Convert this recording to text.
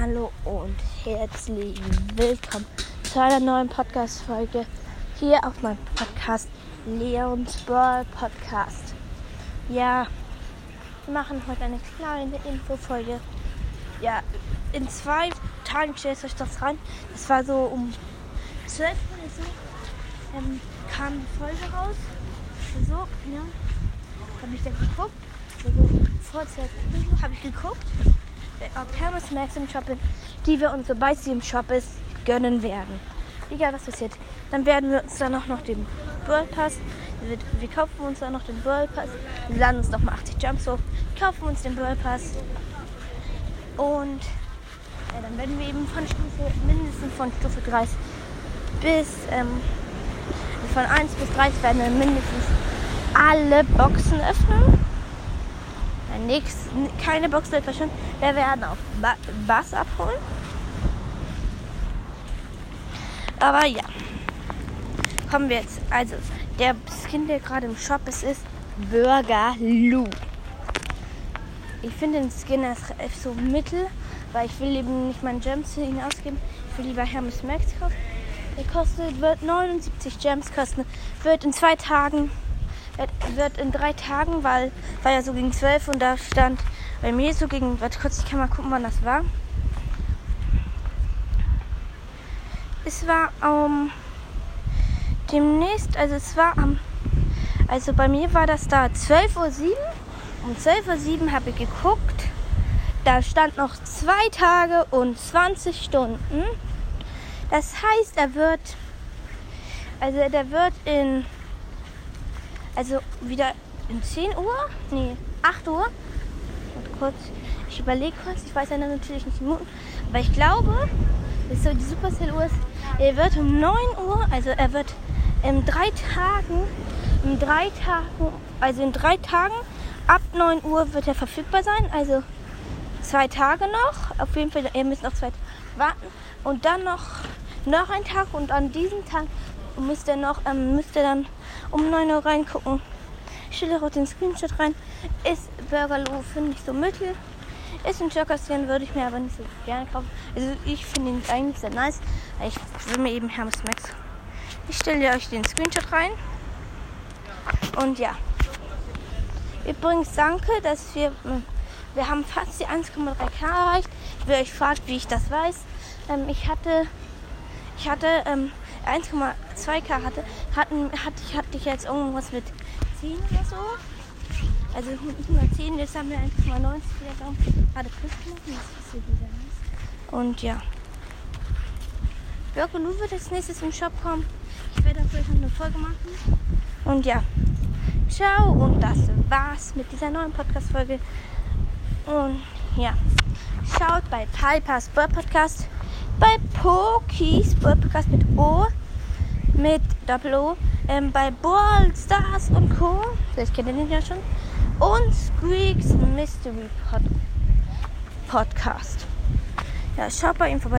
Hallo und herzlich willkommen zu einer neuen Podcast-Folge hier auf meinem Podcast Leons Brawl Podcast. Ja, wir machen heute eine kleine Infofolge. Ja, in zwei Tagen stellt euch das rein. Das war so um 12 Uhr so, ähm, kam die Folge raus. So, ja, habe ich dann geguckt. Also, vor 12 Uhr habe ich geguckt ob Hermes Max im Shop die wir uns, sobald sie im Shop ist, gönnen werden. Egal was passiert. Dann werden wir uns dann auch noch den World Pass, wir, wir kaufen uns dann noch den World Pass, wir laden uns nochmal 80 Jumps hoch, kaufen uns den World Pass und ja, dann werden wir eben von Stufe, mindestens von Stufe 30 bis, ähm, von 1 bis 30 werden wir mindestens alle Boxen öffnen. Nix, keine Box wird verschwinden. Wir werden ba Bass abholen. Aber ja. Kommen wir jetzt. Also, der Skin, der gerade im Shop ist, ist Burger Lou. Ich finde den Skin ist so mittel, weil ich will eben nicht meinen Gems für ihn ausgeben. Ich will lieber Hermes Max kaufen. Der kostet, wird 79 Gems kosten. Wird in zwei Tagen wird in drei Tagen, weil war ja so gegen zwölf und da stand bei mir so gegen, warte kurz, ich kann mal gucken, wann das war. Es war um, demnächst, also es war am, also bei mir war das da 12.07 Uhr. Um 12.07 Uhr habe ich geguckt. Da stand noch zwei Tage und 20 Stunden. Das heißt, er wird, also der wird in also wieder in 10 Uhr? Nee, 8 Uhr. Und kurz, ich überlege kurz, ich weiß ja natürlich nicht Minuten, aber ich glaube, ist so die Supercell-Uhr ist, er wird um 9 Uhr, also er wird in drei Tagen, in drei Tagen, also in drei Tagen, ab 9 Uhr wird er verfügbar sein, also zwei Tage noch, auf jeden Fall, ihr müsst noch zwei warten. Und dann noch, noch ein Tag und an diesem Tag müsst ihr noch, ähm, müsst ihr dann um 9 Uhr reingucken. Ich stelle auch den Screenshot rein. Ist Burgerloo, finde ich so mittel. Ist ein Jockerskin, würde ich mir aber nicht so gerne kaufen. Also ich finde ihn eigentlich sehr nice. Ich will mir eben Hermes Max. Ich stelle euch den Screenshot rein. Und ja. Übrigens danke, dass wir wir haben fast die 1,3k erreicht. Ich will euch fragen, wie ich das weiß. Ähm, ich hatte ich hatte ähm, 1,2k hatte, hatten, hatte, ich, hatte ich jetzt irgendwas mit 10 oder so. Also 110, jetzt haben wir 1,90 gerade plus Und ja. Birke Lu wird als nächstes im Shop kommen. Ich werde dafür noch eine Folge machen. Und ja. Ciao und das war's mit dieser neuen Podcast-Folge. Und ja. Schaut bei Piper's Bird Podcast, bei Pokis Podcast mit O mit Doppel O ähm, bei Ball Stars und Co. Vielleicht kennt ihr den ja schon. Und Squeaks Mystery Pod Podcast. Ja, schaut bei ihm vorbei.